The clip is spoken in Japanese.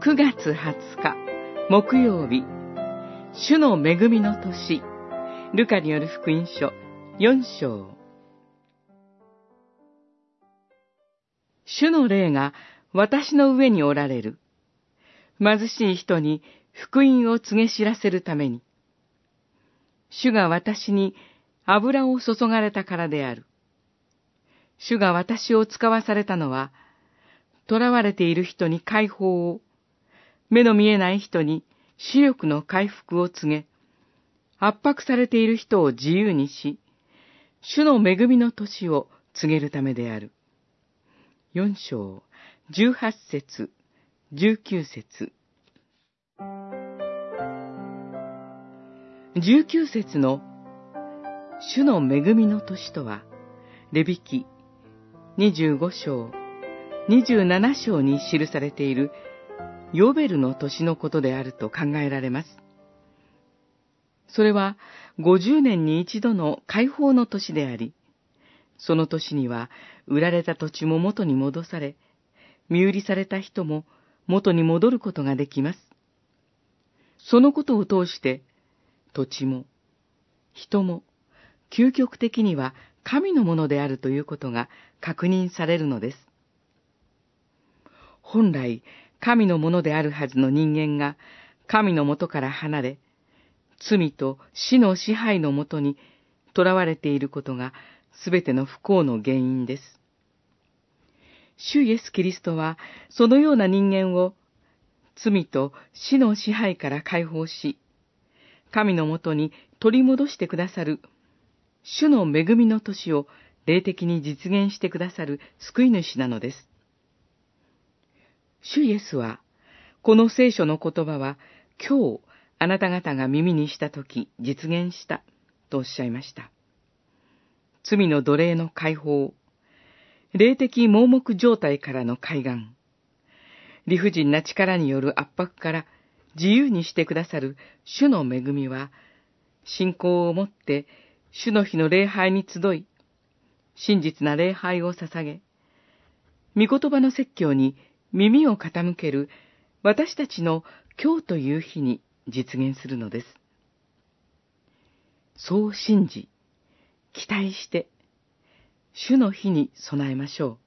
9月20日、木曜日、主の恵みの年、ルカによる福音書4章。主の霊が私の上におられる。貧しい人に福音を告げ知らせるために。主が私に油を注がれたからである。主が私を使わされたのは、囚われている人に解放を、目の見えない人に視力の回復を告げ、圧迫されている人を自由にし、主の恵みの年を告げるためである。四章、十八節、十九節。十九節の主の恵みの年とは、レビキ25章、27章に記されているヨベルの年のことであると考えられます。それは50年に一度の解放の年であり、その年には売られた土地も元に戻され、身売りされた人も元に戻ることができます。そのことを通して、土地も、人も、究極的には神のものであるということが確認されるのです。本来、神のものであるはずの人間が、神のもとから離れ、罪と死の支配のもとに囚われていることが、すべての不幸の原因です。主イエス・キリストは、そのような人間を、罪と死の支配から解放し、神のもとに取り戻してくださる、主の恵みの年を霊的に実現してくださる救い主なのです。主イエスは、この聖書の言葉は、今日、あなた方が耳にしたとき実現した、とおっしゃいました。罪の奴隷の解放、霊的盲目状態からの海岸、理不尽な力による圧迫から自由にしてくださる主の恵みは、信仰をもって主の日の礼拝に集い、真実な礼拝を捧げ、御言葉の説教に耳を傾ける私たちの今日という日に実現するのです。そう信じ、期待して、主の日に備えましょう。